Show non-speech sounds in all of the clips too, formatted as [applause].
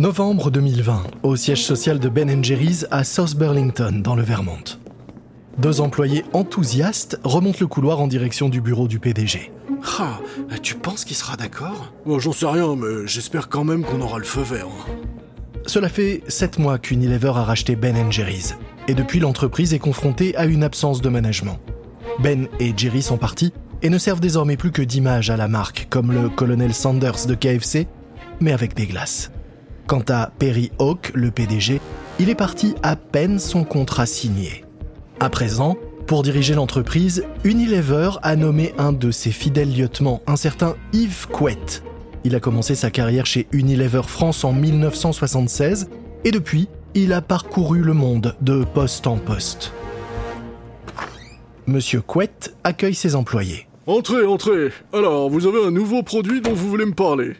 Novembre 2020, au siège social de Ben Jerry's à South Burlington, dans le Vermont. Deux employés enthousiastes remontent le couloir en direction du bureau du PDG. Ah, tu penses qu'il sera d'accord? Bon, J'en sais rien, mais j'espère quand même qu'on aura le feu vert. hein. Cela fait sept mois qu'Unilever a racheté Ben Jerry's, et depuis l'entreprise est confrontée à une absence de management. Ben et Jerry sont partis et ne servent désormais plus que d'image à la marque, comme le colonel Sanders de KFC, mais avec des glaces. Quant à Perry Hawk, le PDG, il est parti à peine son contrat signé. À présent, pour diriger l'entreprise, Unilever a nommé un de ses fidèles lieutenants, un certain Yves Couette. Il a commencé sa carrière chez Unilever France en 1976 et depuis, il a parcouru le monde de poste en poste. Monsieur Couette accueille ses employés. Entrez, entrez. Alors, vous avez un nouveau produit dont vous voulez me parler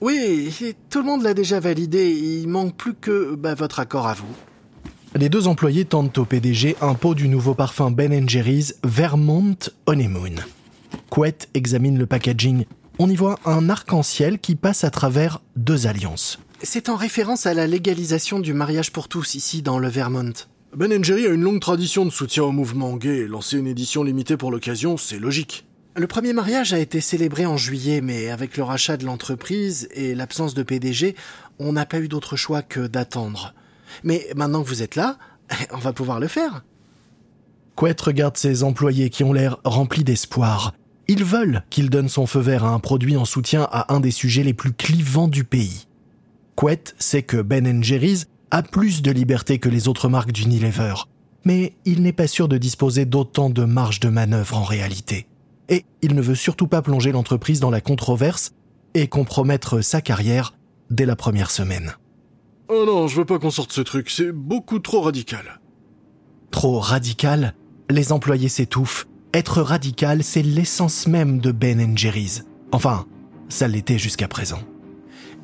Oui, tout le monde l'a déjà validé. Il manque plus que bah, votre accord à vous. Les deux employés tentent au PDG un pot du nouveau parfum Ben Jerry's Vermont Honeymoon. Couette examine le packaging. On y voit un arc-en-ciel qui passe à travers deux alliances. C'est en référence à la légalisation du mariage pour tous ici dans le Vermont. Ben Jerry a une longue tradition de soutien au mouvement gay. Lancer une édition limitée pour l'occasion, c'est logique. Le premier mariage a été célébré en juillet, mais avec le rachat de l'entreprise et l'absence de PDG, on n'a pas eu d'autre choix que d'attendre. Mais maintenant que vous êtes là, [laughs] on va pouvoir le faire. Couette regarde ses employés qui ont l'air remplis d'espoir. Ils veulent qu'il donne son feu vert à un produit en soutien à un des sujets les plus clivants du pays. Couette sait que Ben Jerry's a plus de liberté que les autres marques d'Unilever, mais il n'est pas sûr de disposer d'autant de marge de manœuvre en réalité. Et il ne veut surtout pas plonger l'entreprise dans la controverse et compromettre sa carrière dès la première semaine. Oh non, je veux pas qu'on sorte ce truc, c'est beaucoup trop radical. Trop radical, les employés s'étouffent. Être radical, c'est l'essence même de Ben Jerry's. Enfin, ça l'était jusqu'à présent.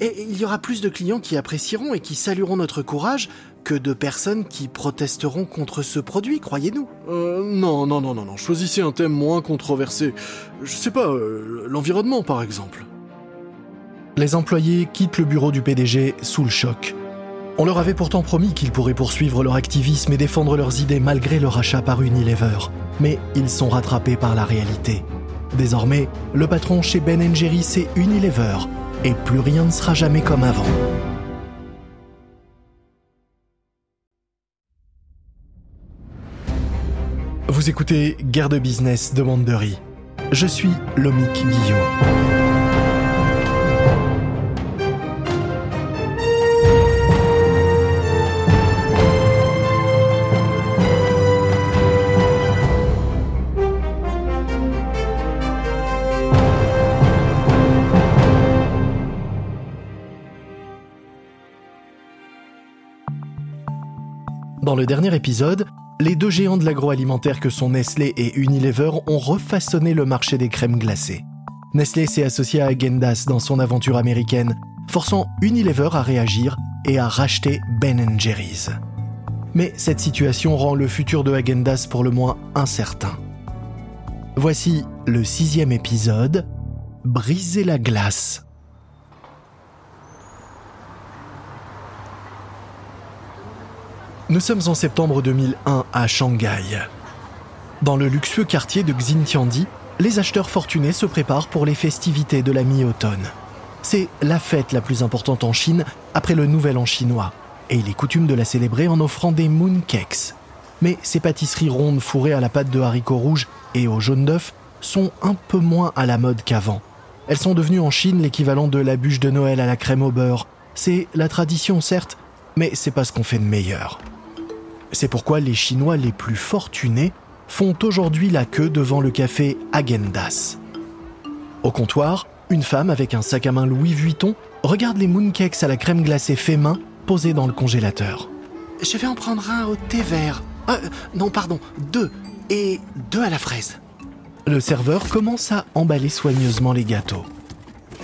Et il y aura plus de clients qui apprécieront et qui salueront notre courage que de personnes qui protesteront contre ce produit, croyez-nous. Euh, non, non, non, non, non, choisissez un thème moins controversé. Je sais pas, euh, l'environnement par exemple. Les employés quittent le bureau du PDG sous le choc. On leur avait pourtant promis qu'ils pourraient poursuivre leur activisme et défendre leurs idées malgré leur achat par Unilever. Mais ils sont rattrapés par la réalité. Désormais, le patron chez Ben Jerry, c'est Unilever. Et plus rien ne sera jamais comme avant. Vous écoutez Guerre de business de Wandery. Je suis Lomic Guillot. Dans le dernier épisode, les deux géants de l'agroalimentaire que sont Nestlé et Unilever ont refaçonné le marché des crèmes glacées. Nestlé s'est associé à Agendas dans son aventure américaine, forçant Unilever à réagir et à racheter Ben Jerry's. Mais cette situation rend le futur de Agendas pour le moins incertain. Voici le sixième épisode, Briser la glace. Nous sommes en septembre 2001 à Shanghai. Dans le luxueux quartier de Xintiandi, les acheteurs fortunés se préparent pour les festivités de la mi-automne. C'est la fête la plus importante en Chine après le Nouvel An chinois, et il est coutume de la célébrer en offrant des mooncakes. Mais ces pâtisseries rondes fourrées à la pâte de haricots rouges et au jaune d'œuf sont un peu moins à la mode qu'avant. Elles sont devenues en Chine l'équivalent de la bûche de Noël à la crème au beurre. C'est la tradition certes, mais c'est pas ce qu'on fait de meilleur. C'est pourquoi les Chinois les plus fortunés font aujourd'hui la queue devant le café Agendas. Au comptoir, une femme avec un sac à main Louis Vuitton regarde les mooncakes à la crème glacée fait main posés dans le congélateur. Je vais en prendre un au thé vert. Euh, non, pardon, deux. Et deux à la fraise. Le serveur commence à emballer soigneusement les gâteaux.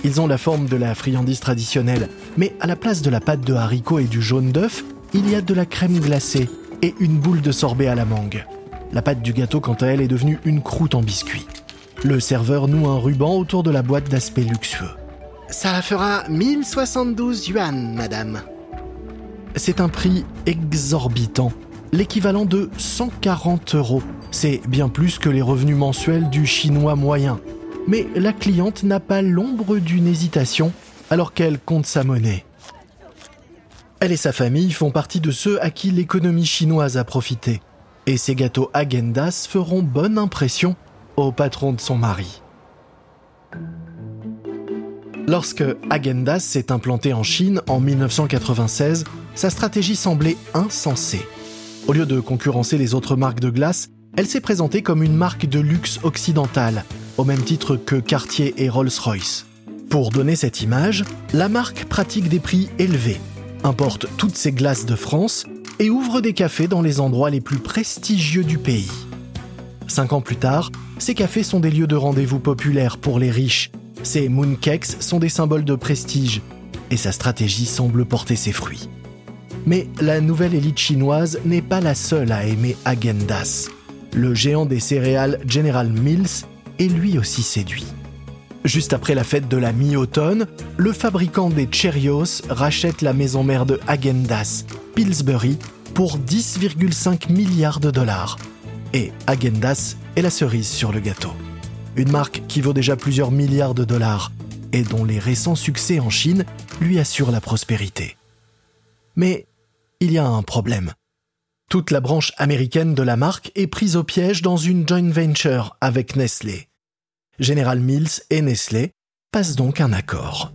Ils ont la forme de la friandise traditionnelle, mais à la place de la pâte de haricots et du jaune d'œuf, il y a de la crème glacée et une boule de sorbet à la mangue. La pâte du gâteau, quant à elle, est devenue une croûte en biscuit. Le serveur noue un ruban autour de la boîte d'aspect luxueux. Ça fera 1072 yuan, madame. C'est un prix exorbitant, l'équivalent de 140 euros. C'est bien plus que les revenus mensuels du chinois moyen. Mais la cliente n'a pas l'ombre d'une hésitation alors qu'elle compte sa monnaie. Elle et sa famille font partie de ceux à qui l'économie chinoise a profité. Et ces gâteaux Agendas feront bonne impression au patron de son mari. Lorsque Agendas s'est implanté en Chine en 1996, sa stratégie semblait insensée. Au lieu de concurrencer les autres marques de glace, elle s'est présentée comme une marque de luxe occidentale, au même titre que Cartier et Rolls-Royce. Pour donner cette image, la marque pratique des prix élevés, importe toutes ses glaces de France et ouvre des cafés dans les endroits les plus prestigieux du pays. Cinq ans plus tard, ces cafés sont des lieux de rendez-vous populaires pour les riches. Ces mooncakes sont des symboles de prestige et sa stratégie semble porter ses fruits. Mais la nouvelle élite chinoise n'est pas la seule à aimer Agendas. Le géant des céréales General Mills est lui aussi séduit. Juste après la fête de la mi-automne, le fabricant des Cheerios rachète la maison mère de Agendas, Pillsbury, pour 10,5 milliards de dollars. Et Agendas est la cerise sur le gâteau. Une marque qui vaut déjà plusieurs milliards de dollars et dont les récents succès en Chine lui assurent la prospérité. Mais il y a un problème. Toute la branche américaine de la marque est prise au piège dans une joint venture avec Nestlé. General Mills et Nestlé passent donc un accord.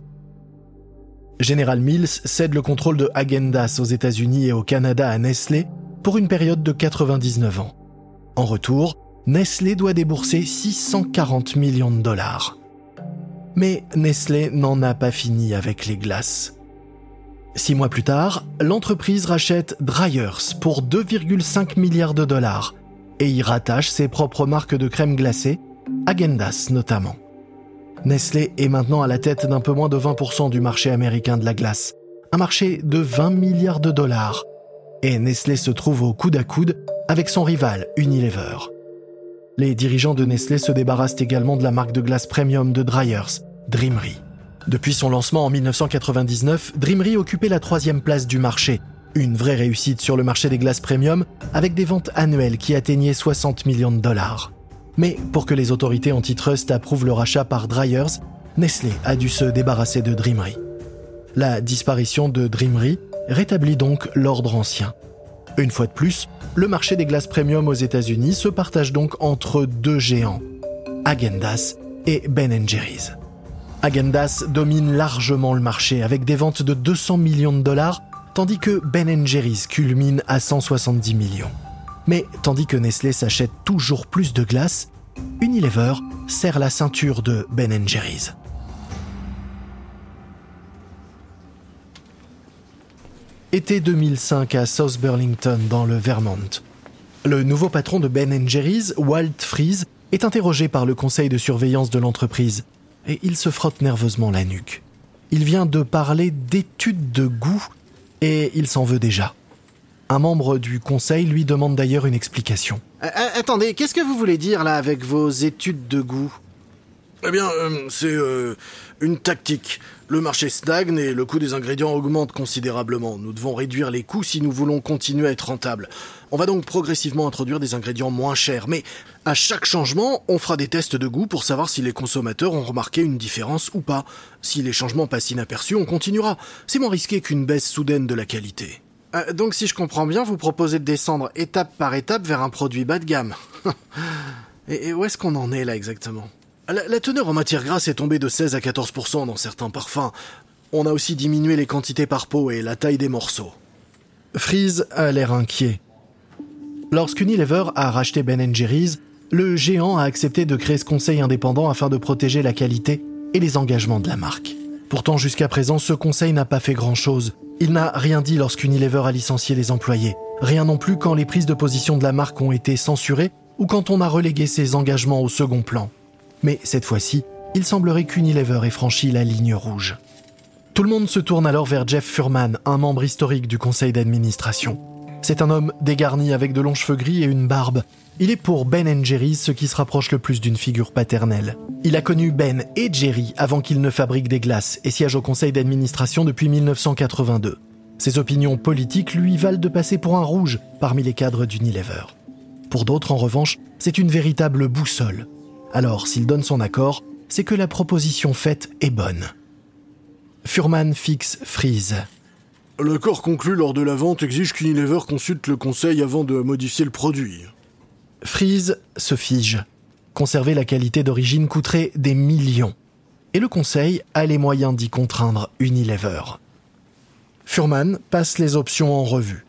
General Mills cède le contrôle de Agendas aux États-Unis et au Canada à Nestlé pour une période de 99 ans. En retour, Nestlé doit débourser 640 millions de dollars. Mais Nestlé n'en a pas fini avec les glaces. Six mois plus tard, l'entreprise rachète Dryers pour 2,5 milliards de dollars et y rattache ses propres marques de crème glacée Agendas notamment. Nestlé est maintenant à la tête d'un peu moins de 20% du marché américain de la glace, un marché de 20 milliards de dollars. Et Nestlé se trouve au coude à coude avec son rival Unilever. Les dirigeants de Nestlé se débarrassent également de la marque de glace premium de Dryers, Dreamery. Depuis son lancement en 1999, Dreamery occupait la troisième place du marché, une vraie réussite sur le marché des glaces premium avec des ventes annuelles qui atteignaient 60 millions de dollars. Mais pour que les autorités antitrust approuvent le rachat par Dryers, Nestlé a dû se débarrasser de Dreamery. La disparition de Dreamery rétablit donc l'ordre ancien. Une fois de plus, le marché des glaces premium aux États-Unis se partage donc entre deux géants, Agendas et Ben Jerry's. Agendas domine largement le marché avec des ventes de 200 millions de dollars, tandis que Ben Jerry's culmine à 170 millions. Mais tandis que Nestlé s'achète toujours plus de glace, Unilever serre la ceinture de Ben Jerry's. Été 2005 à South Burlington dans le Vermont. Le nouveau patron de Ben Jerry's, Walt Fries, est interrogé par le conseil de surveillance de l'entreprise et il se frotte nerveusement la nuque. Il vient de parler d'études de goût et il s'en veut déjà. Un membre du conseil lui demande d'ailleurs une explication. Euh, euh, attendez, qu'est-ce que vous voulez dire là avec vos études de goût? Eh bien, euh, c'est une tactique. Le marché stagne et le coût des ingrédients augmente considérablement. Nous devons réduire les coûts si nous voulons continuer à être rentables. On va donc progressivement introduire des ingrédients moins chers, mais à chaque changement, on fera des tests de goût pour savoir si les consommateurs ont remarqué une différence ou pas. Si les changements passent inaperçus, on continuera. C'est moins risqué qu'une baisse soudaine de la qualité. Euh, donc si je comprends bien, vous proposez de descendre étape par étape vers un produit bas de gamme. [laughs] et, où est-ce qu'on en est là exactement? La, teneur en matière grasse est tombée de 16 à 14% dans certains parfums. On a aussi diminué les quantités par pot et la taille des morceaux. Freeze a l'air inquiet. Lorsqu'Unilever a racheté Ben Jerry's, le géant a accepté de créer ce conseil indépendant afin de protéger la qualité et les engagements de la marque. Pourtant, jusqu'à présent, ce conseil n'a pas fait grand-chose. Il n'a rien dit lorsqu'Unilever a licencié les employés. Rien non plus quand les prises de position de la marque ont été censurées ou quand on a relégué ses engagements au second plan. Mais cette fois-ci, il semblerait qu'Unilever ait franchi la ligne rouge. Tout le monde se tourne alors vers Jeff Furman, un membre historique du conseil d'administration. C'est un homme dégarni avec de longs cheveux gris et une barbe. Il est pour Ben et Jerry ce qui se rapproche le plus d'une figure paternelle. Il a connu Ben et Jerry avant qu'ils ne fabriquent des glaces et siège au conseil d'administration depuis 1982. Ses opinions politiques lui valent de passer pour un rouge parmi les cadres d'Unilever. Pour d'autres, en revanche, c'est une véritable boussole. Alors, s'il donne son accord, c'est que la proposition faite est bonne. Furman fixe Freeze. L'accord conclu lors de la vente exige qu'Unilever consulte le conseil avant de modifier le produit. Freeze se fige. Conserver la qualité d'origine coûterait des millions. Et le conseil a les moyens d'y contraindre Unilever. Furman passe les options en revue.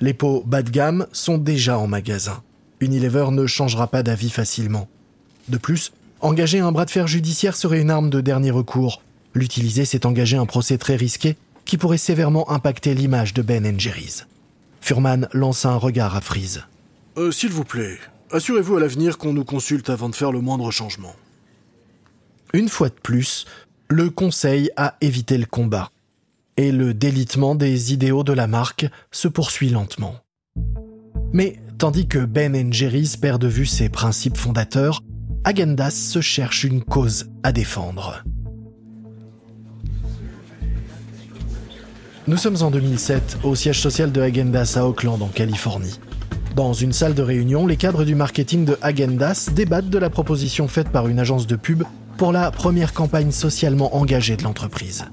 Les pots bas de gamme sont déjà en magasin. Unilever ne changera pas d'avis facilement. De plus, engager un bras de fer judiciaire serait une arme de dernier recours. L'utiliser, c'est engager un procès très risqué qui pourrait sévèrement impacter l'image de Ben Jerry's. Furman lance un regard à Freeze. Euh, S'il vous plaît, assurez-vous à l'avenir qu'on nous consulte avant de faire le moindre changement. Une fois de plus, le Conseil a évité le combat. Et le délitement des idéaux de la marque se poursuit lentement. Mais tandis que Ben Jerry's perd de vue ses principes fondateurs, Agendas se cherche une cause à défendre. Nous sommes en 2007 au siège social de Agendas à Oakland en Californie. Dans une salle de réunion, les cadres du marketing de Agendas débattent de la proposition faite par une agence de pub pour la première campagne socialement engagée de l'entreprise.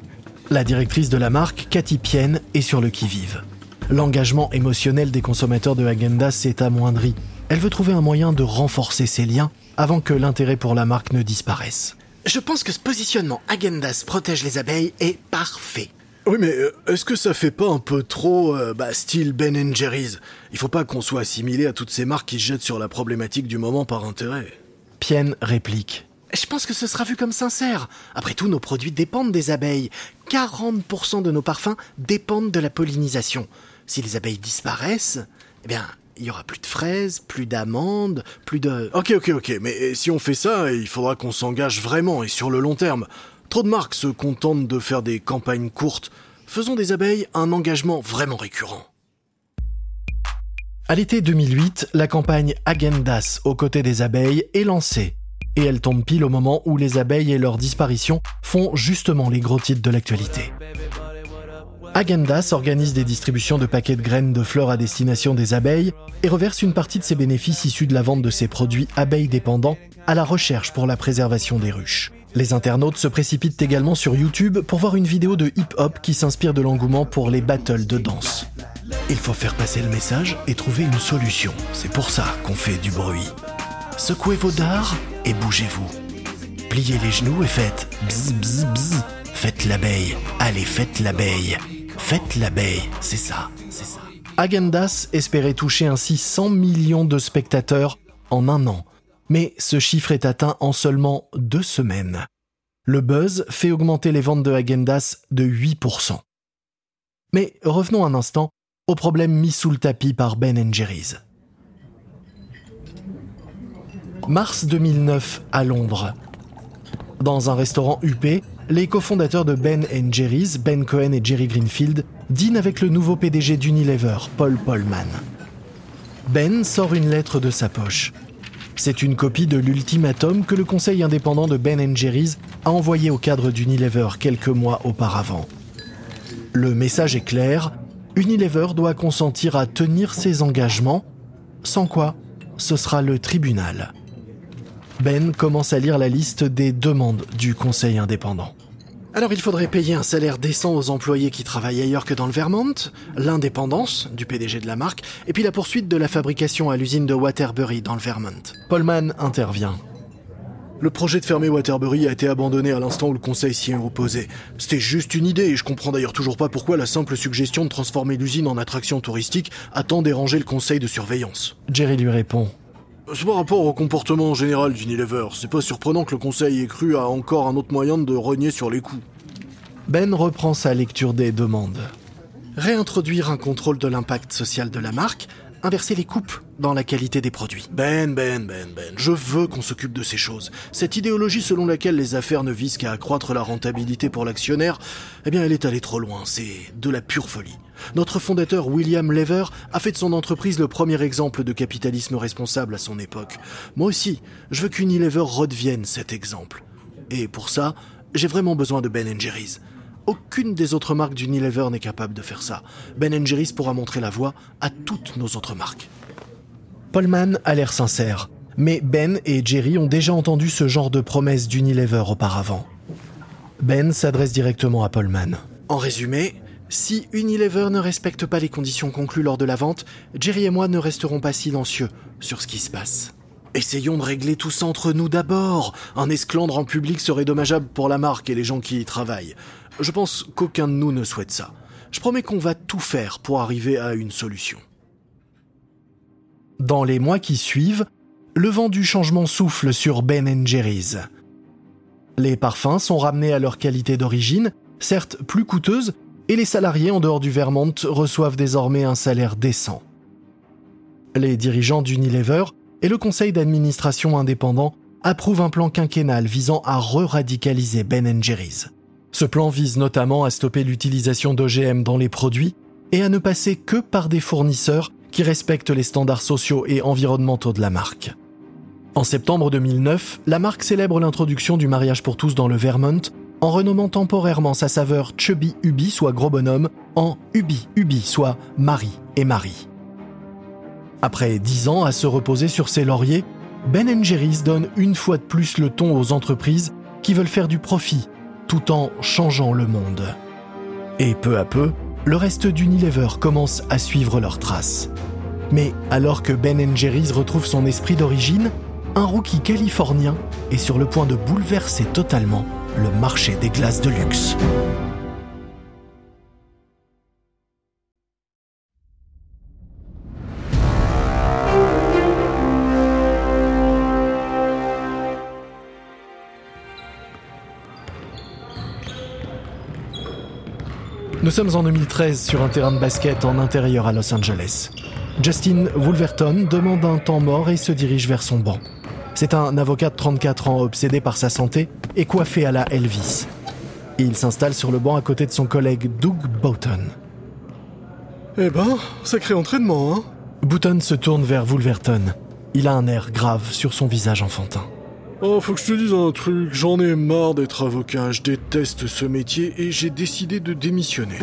La directrice de la marque, Cathy Pien, est sur le qui-vive. L'engagement émotionnel des consommateurs de Agendas s'est amoindri. Elle veut trouver un moyen de renforcer ses liens avant que l'intérêt pour la marque ne disparaisse. Je pense que ce positionnement Agendas protège les abeilles est parfait. Oui, mais euh, est-ce que ça fait pas un peu trop euh, bah, style Ben Jerry's? Il faut pas qu'on soit assimilé à toutes ces marques qui se jettent sur la problématique du moment par intérêt. Pien réplique. Je pense que ce sera vu comme sincère. Après tout, nos produits dépendent des abeilles. 40% de nos parfums dépendent de la pollinisation. Si les abeilles disparaissent, eh bien, il y aura plus de fraises, plus d'amandes, plus de... Ok, ok, ok, mais si on fait ça, il faudra qu'on s'engage vraiment et sur le long terme. Trop de marques se contentent de faire des campagnes courtes. Faisons des abeilles un engagement vraiment récurrent. À l'été 2008, la campagne Agendas aux côtés des abeilles est lancée. Et elle tombe pile au moment où les abeilles et leur disparition font justement les gros titres de l'actualité. Agendas organise des distributions de paquets de graines de fleurs à destination des abeilles et reverse une partie de ses bénéfices issus de la vente de ses produits abeilles dépendants à la recherche pour la préservation des ruches. Les internautes se précipitent également sur YouTube pour voir une vidéo de hip-hop qui s'inspire de l'engouement pour les battles de danse. Il faut faire passer le message et trouver une solution. C'est pour ça qu'on fait du bruit. Secouez vos dards et bougez-vous. Pliez les genoux et faites bzz bzz bzz. Faites l'abeille. Allez, faites l'abeille. Faites l'abeille. C'est ça, c'est ça. Agendas espérait toucher ainsi 100 millions de spectateurs en un an mais ce chiffre est atteint en seulement deux semaines. Le buzz fait augmenter les ventes de Agendas de 8%. Mais revenons un instant au problème mis sous le tapis par Ben Jerry's. Mars 2009 à Londres. Dans un restaurant UP, les cofondateurs de Ben Jerry's, Ben Cohen et Jerry Greenfield, dînent avec le nouveau PDG d'Unilever, Paul Polman. Ben sort une lettre de sa poche. C'est une copie de l'ultimatum que le conseil indépendant de Ben Jerry's a envoyé au cadre d'Unilever quelques mois auparavant. Le message est clair, Unilever doit consentir à tenir ses engagements, sans quoi ce sera le tribunal. Ben commence à lire la liste des demandes du conseil indépendant. Alors il faudrait payer un salaire décent aux employés qui travaillent ailleurs que dans le Vermont, l'indépendance du PDG de la marque, et puis la poursuite de la fabrication à l'usine de Waterbury dans le Vermont. Polman intervient. Le projet de fermer Waterbury a été abandonné à l'instant où le conseil s'y est opposé. C'était juste une idée et je comprends d'ailleurs toujours pas pourquoi la simple suggestion de transformer l'usine en attraction touristique a tant dérangé le conseil de surveillance. Jerry lui répond. C'est par rapport au comportement général d'Unilever. C'est pas surprenant que le conseil ait cru à encore un autre moyen de rogner sur les coûts. Ben reprend sa lecture des demandes. Réintroduire un contrôle de l'impact social de la marque, inverser les coupes dans la qualité des produits. Ben, Ben, Ben, Ben, je veux qu'on s'occupe de ces choses. Cette idéologie selon laquelle les affaires ne visent qu'à accroître la rentabilité pour l'actionnaire, eh bien elle est allée trop loin, c'est de la pure folie. Notre fondateur William Lever a fait de son entreprise le premier exemple de capitalisme responsable à son époque. Moi aussi, je veux qu'Unilever redevienne cet exemple. Et pour ça, j'ai vraiment besoin de Ben Jerry's. Aucune des autres marques d'Unilever n'est capable de faire ça. Ben Jerry's pourra montrer la voie à toutes nos autres marques. Paulman a l'air sincère, mais Ben et Jerry ont déjà entendu ce genre de promesses d'Unilever auparavant. Ben s'adresse directement à Paulman. En résumé, si Unilever ne respecte pas les conditions conclues lors de la vente, Jerry et moi ne resterons pas silencieux sur ce qui se passe. Essayons de régler tout ça entre nous d'abord. Un esclandre en public serait dommageable pour la marque et les gens qui y travaillent. Je pense qu'aucun de nous ne souhaite ça. Je promets qu'on va tout faire pour arriver à une solution. Dans les mois qui suivent, le vent du changement souffle sur Ben Jerry's. Les parfums sont ramenés à leur qualité d'origine, certes plus coûteuse, et les salariés en dehors du Vermont reçoivent désormais un salaire décent. Les dirigeants d'Unilever et le conseil d'administration indépendant approuvent un plan quinquennal visant à re-radicaliser Ben Jerry's. Ce plan vise notamment à stopper l'utilisation d'OGM dans les produits et à ne passer que par des fournisseurs qui respectent les standards sociaux et environnementaux de la marque. En septembre 2009, la marque célèbre l'introduction du mariage pour tous dans le Vermont en renommant temporairement sa saveur Chubby Ubi, soit gros bonhomme, en Ubi Ubi, soit Marie et Marie. Après dix ans à se reposer sur ses lauriers, Ben Jerry's donne une fois de plus le ton aux entreprises qui veulent faire du profit tout en changeant le monde. Et peu à peu, le reste d'Unilever commence à suivre leurs traces. Mais alors que Ben Jerry's retrouve son esprit d'origine, un rookie californien est sur le point de bouleverser totalement le marché des glaces de luxe. Nous sommes en 2013 sur un terrain de basket en intérieur à Los Angeles. Justin Wolverton demande un temps mort et se dirige vers son banc. C'est un avocat de 34 ans obsédé par sa santé et coiffé à la Elvis. Il s'installe sur le banc à côté de son collègue Doug Boughton. Eh ben, sacré entraînement, hein Boughton se tourne vers Wolverton. Il a un air grave sur son visage enfantin. Oh, faut que je te dise un truc, j'en ai marre d'être avocat, je déteste ce métier et j'ai décidé de démissionner.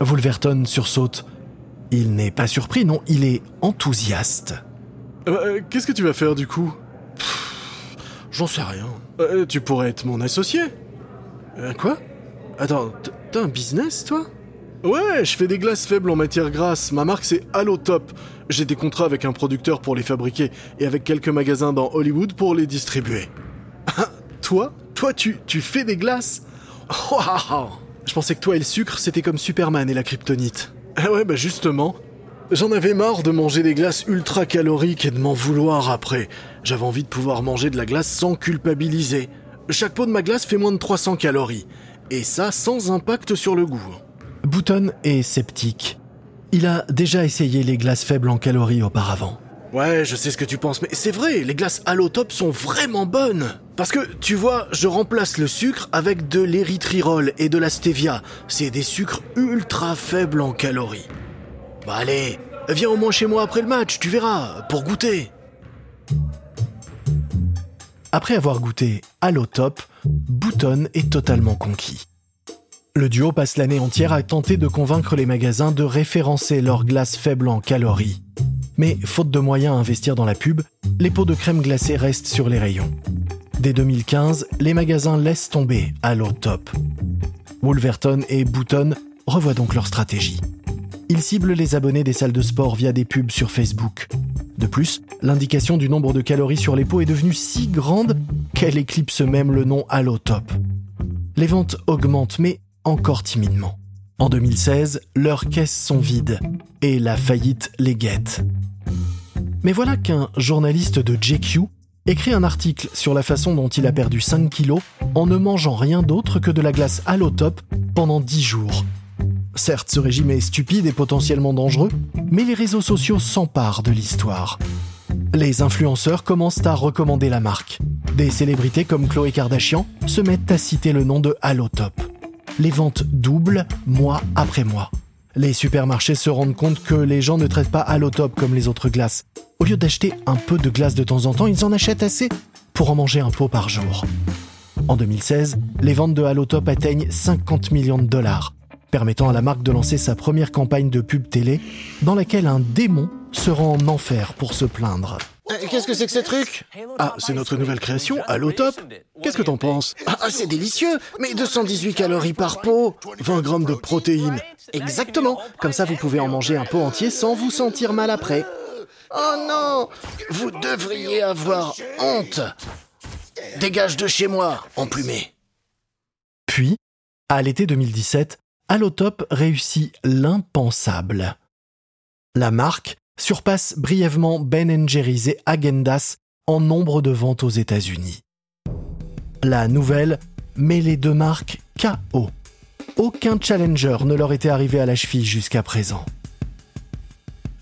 Wolverton sursaute. Il n'est pas surpris, non, il est enthousiaste. Euh, Qu'est-ce que tu vas faire du coup? J'en sais rien. Euh, Tu pourrais être mon associé Euh, quoi? Attends, t'as un business, toi? Ouais, je fais des glaces faibles en matière grasse. Ma marque c'est Allotop. J'ai des contrats avec un producteur pour les fabriquer et avec quelques magasins dans Hollywood pour les distribuer. [laughs] Toi? Toi, tu, tu fais des glaces? [laughs] Je pensais que toi et le sucre, c'était comme Superman et la kryptonite. Ah [laughs] ouais, bah justement. J'en avais marre de manger des glaces ultra caloriques et de m'en vouloir après. J'avais envie de pouvoir manger de la glace sans culpabiliser. Chaque pot de ma glace fait moins de 300 calories. Et ça sans impact sur le goût. Bouton est sceptique. Il a déjà essayé les glaces faibles en calories auparavant. Ouais, je sais ce que tu penses, mais c'est vrai, les glaces Allotop sont vraiment bonnes. Parce que, tu vois, je remplace le sucre avec de l'érythritol et de la stevia. C'est des sucres ultra faibles en calories. Bah allez, viens au moins chez moi après le match, tu verras, pour goûter. Après avoir goûté Allotop, Bouton est totalement conquis. Le duo passe l'année entière à tenter de convaincre les magasins de référencer leurs glaces faibles en calories. Mais faute de moyens à investir dans la pub, les pots de crème glacée restent sur les rayons. Dès 2015, les magasins laissent tomber Allotop. Wolverton et Bouton revoient donc leur stratégie. Ils ciblent les abonnés des salles de sport via des pubs sur Facebook. De plus, l'indication du nombre de calories sur les pots est devenue si grande qu'elle éclipse même le nom Allotop. Les ventes augmentent, mais encore timidement. En 2016, leurs caisses sont vides et la faillite les guette. Mais voilà qu'un journaliste de JQ écrit un article sur la façon dont il a perdu 5 kilos en ne mangeant rien d'autre que de la glace Allotop pendant 10 jours. Certes, ce régime est stupide et potentiellement dangereux, mais les réseaux sociaux s'emparent de l'histoire. Les influenceurs commencent à recommander la marque. Des célébrités comme Khloé Kardashian se mettent à citer le nom de Allotop. Les ventes doublent mois après mois. Les supermarchés se rendent compte que les gens ne traitent pas Allotop comme les autres glaces. Au lieu d'acheter un peu de glace de temps en temps, ils en achètent assez pour en manger un pot par jour. En 2016, les ventes de Allotop atteignent 50 millions de dollars, permettant à la marque de lancer sa première campagne de pub télé dans laquelle un démon se rend en enfer pour se plaindre. Euh, Qu'est-ce que c'est que ce truc Ah, c'est notre nouvelle création, Allotop Qu'est-ce que t'en penses Ah, c'est délicieux. Mais 218 calories par pot 20 grammes de protéines. Exactement. Comme ça, vous pouvez en manger un pot entier sans vous sentir mal après. Oh non. Vous devriez avoir honte. Dégage de chez moi, emplumé. Puis, à l'été 2017, Allotop réussit l'impensable. La marque surpasse brièvement Ben Jerry's et Agendas en nombre de ventes aux États-Unis. La nouvelle met les deux marques KO. Aucun challenger ne leur était arrivé à la cheville jusqu'à présent.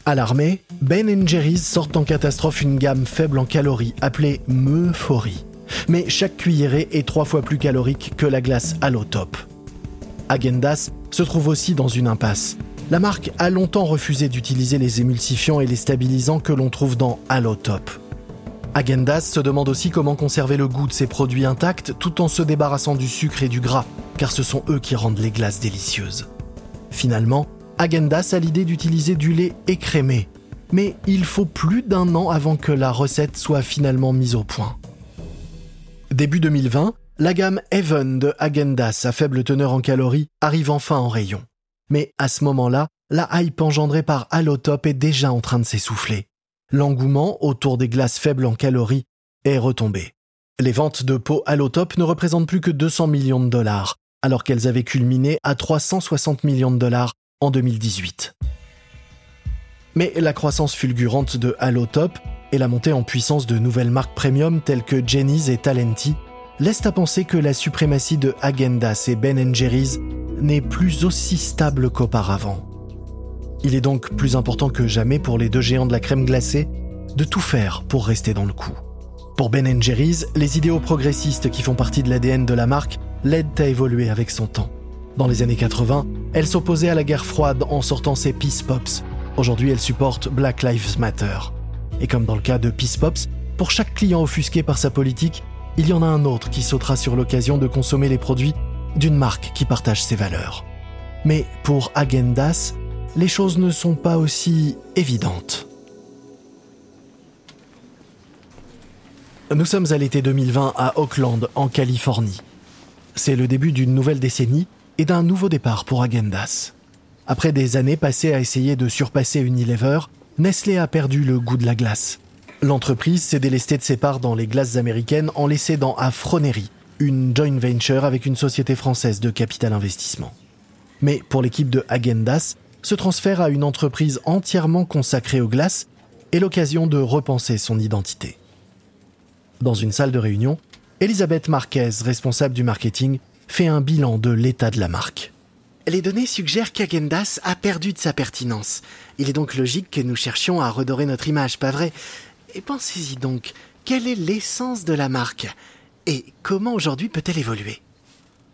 Alarmés, Ben Jerry's sortent en catastrophe une gamme faible en calories appelée Meuphorie. Mais chaque cuillerée est trois fois plus calorique que la glace Allotop. Agendas se trouve aussi dans une impasse. La marque a longtemps refusé d'utiliser les émulsifiants et les stabilisants que l'on trouve dans Allotop. Agendas se demande aussi comment conserver le goût de ses produits intacts tout en se débarrassant du sucre et du gras, car ce sont eux qui rendent les glaces délicieuses. Finalement, Agendas a l'idée d'utiliser du lait écrémé, mais il faut plus d'un an avant que la recette soit finalement mise au point. Début 2020, la gamme Heaven de Agendas à faible teneur en calories arrive enfin en rayon. Mais à ce moment-là, la hype engendrée par Allotop est déjà en train de s'essouffler. L'engouement autour des glaces faibles en calories est retombé. Les ventes de pots Allotop ne représentent plus que 200 millions de dollars, alors qu'elles avaient culminé à 360 millions de dollars en 2018. Mais la croissance fulgurante de Allotop et la montée en puissance de nouvelles marques premium telles que Jenny's et Talenti laissent à penser que la suprématie de Agendas et Ben Jerry's n'est plus aussi stable qu'auparavant. Il est donc plus important que jamais pour les deux géants de la crème glacée de tout faire pour rester dans le coup. Pour Ben Jerry's, les idéaux progressistes qui font partie de l'ADN de la marque l'aident à évoluer avec son temps. Dans les années 80, elle s'opposait à la guerre froide en sortant ses Peace Pops. Aujourd'hui, elle supporte Black Lives Matter. Et comme dans le cas de Peace Pops, pour chaque client offusqué par sa politique, il y en a un autre qui sautera sur l'occasion de consommer les produits d'une marque qui partage ses valeurs. Mais pour Agendas, les choses ne sont pas aussi évidentes. Nous sommes à l'été 2020 à Oakland, en Californie. C'est le début d'une nouvelle décennie et d'un nouveau départ pour Agendas. Après des années passées à essayer de surpasser Unilever, Nestlé a perdu le goût de la glace. L'entreprise s'est délestée de ses parts dans les glaces américaines en les cédant à Fronery, une joint venture avec une société française de capital investissement. Mais pour l'équipe de Agendas, ce transfert à une entreprise entièrement consacrée aux glaces est l'occasion de repenser son identité. Dans une salle de réunion, Elisabeth Marquez, responsable du marketing, fait un bilan de l'état de la marque. Les données suggèrent qu'Agendas a perdu de sa pertinence. Il est donc logique que nous cherchions à redorer notre image, pas vrai? Et pensez-y donc, quelle est l'essence de la marque? Et comment aujourd'hui peut-elle évoluer?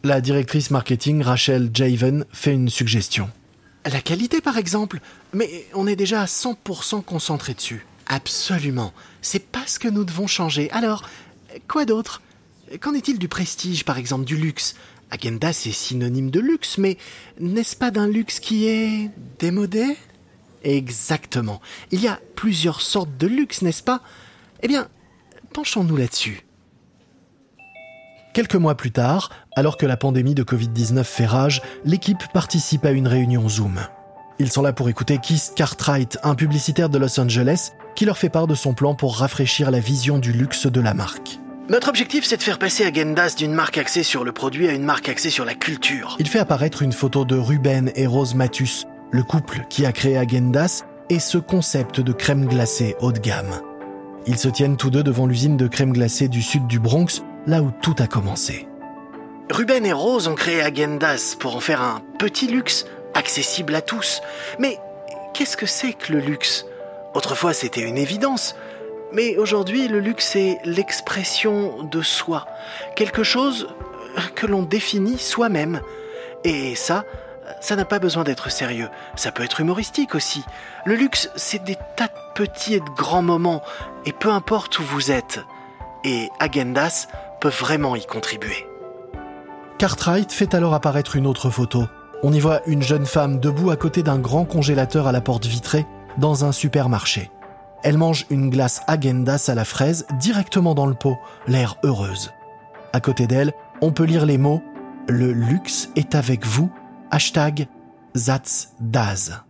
La directrice marketing Rachel Javen fait une suggestion. La qualité par exemple Mais on est déjà à 100% concentré dessus. Absolument. C'est pas ce que nous devons changer. Alors, quoi d'autre? Qu'en est-il du prestige par exemple, du luxe? Agendas est synonyme de luxe, mais n'est-ce pas d'un luxe qui est démodé? Exactement. Il y a plusieurs sortes de luxe, n'est-ce pas? Eh bien, penchons-nous là-dessus. Quelques mois plus tard, alors que la pandémie de Covid-19 fait rage, l'équipe participe à une réunion Zoom. Ils sont là pour écouter Keith Cartwright, un publicitaire de Los Angeles, qui leur fait part de son plan pour rafraîchir la vision du luxe de la marque. Notre objectif, c'est de faire passer Agendas d'une marque axée sur le produit à une marque axée sur la culture. Il fait apparaître une photo de Ruben et Rose Mathus, le couple qui a créé Agendas, et ce concept de crème glacée haut de gamme. Ils se tiennent tous deux devant l'usine de crème glacée du sud du Bronx, là où tout a commencé. Ruben et Rose ont créé Agendas pour en faire un petit luxe accessible à tous. Mais qu'est-ce que c'est que le luxe? Autrefois, c'était une évidence. Mais aujourd'hui, le luxe est l'expression de soi, quelque chose que l'on définit soi-même. Et ça, ça n'a pas besoin d'être sérieux. Ça peut être humoristique aussi. Le luxe, c'est des tas de petits et de grands moments, et peu importe où vous êtes. Et Agendas peut vraiment y contribuer. Cartwright fait alors apparaître une autre photo. On y voit une jeune femme debout à côté d'un grand congélateur à la porte vitrée dans un supermarché. Elle mange une glace Agendas à la fraise directement dans le pot, l'air heureuse. À côté d'elle, on peut lire les mots Le luxe est avec vous, hashtag ZatzDaz.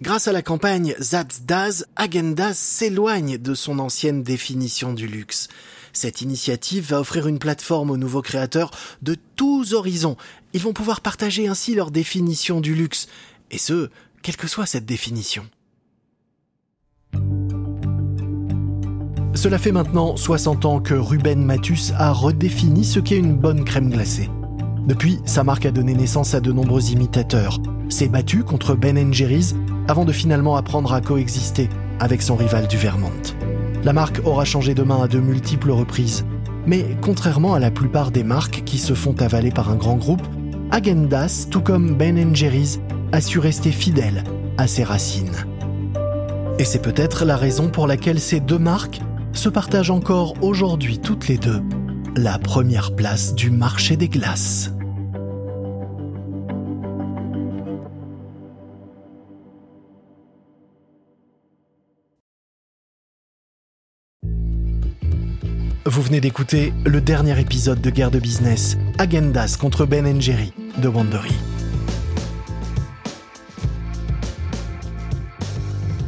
Grâce à la campagne ZatzDaz, Agendas s'éloigne de son ancienne définition du luxe. Cette initiative va offrir une plateforme aux nouveaux créateurs de tous horizons. Ils vont pouvoir partager ainsi leur définition du luxe, et ce, quelle que soit cette définition. Cela fait maintenant 60 ans que Ruben Mathus a redéfini ce qu'est une bonne crème glacée. Depuis, sa marque a donné naissance à de nombreux imitateurs, s'est battu contre Ben Jerry's avant de finalement apprendre à coexister avec son rival du Vermont. La marque aura changé de main à de multiples reprises, mais contrairement à la plupart des marques qui se font avaler par un grand groupe, Agendas, tout comme Ben Jerry's, a su rester fidèle à ses racines. Et c'est peut-être la raison pour laquelle ces deux marques se partagent encore aujourd'hui toutes les deux la première place du marché des glaces. Vous venez d'écouter le dernier épisode de Guerre de Business, Agendas contre Ben Jerry de Wandery.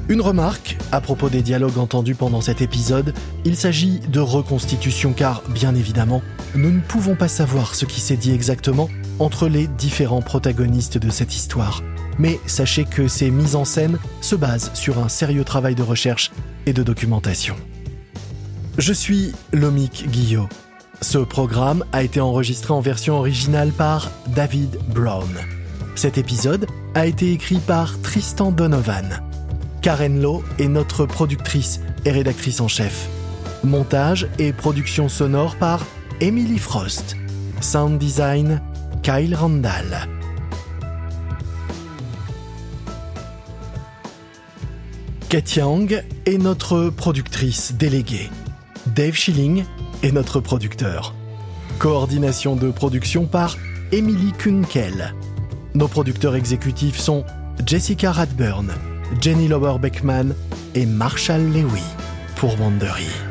Une remarque à propos des dialogues entendus pendant cet épisode, il s'agit de reconstitution car, bien évidemment, nous ne pouvons pas savoir ce qui s'est dit exactement entre les différents protagonistes de cette histoire. Mais sachez que ces mises en scène se basent sur un sérieux travail de recherche et de documentation. Je suis Lomik Guillot. Ce programme a été enregistré en version originale par David Brown. Cet épisode a été écrit par Tristan Donovan. Karen Lowe est notre productrice et rédactrice en chef. Montage et production sonore par Emily Frost. Sound design, Kyle Randall. Kate Young est notre productrice déléguée. Dave Schilling est notre producteur. Coordination de production par Emily Kunkel. Nos producteurs exécutifs sont Jessica Radburn, Jenny Lower Beckman et Marshall Lewy pour Wandery.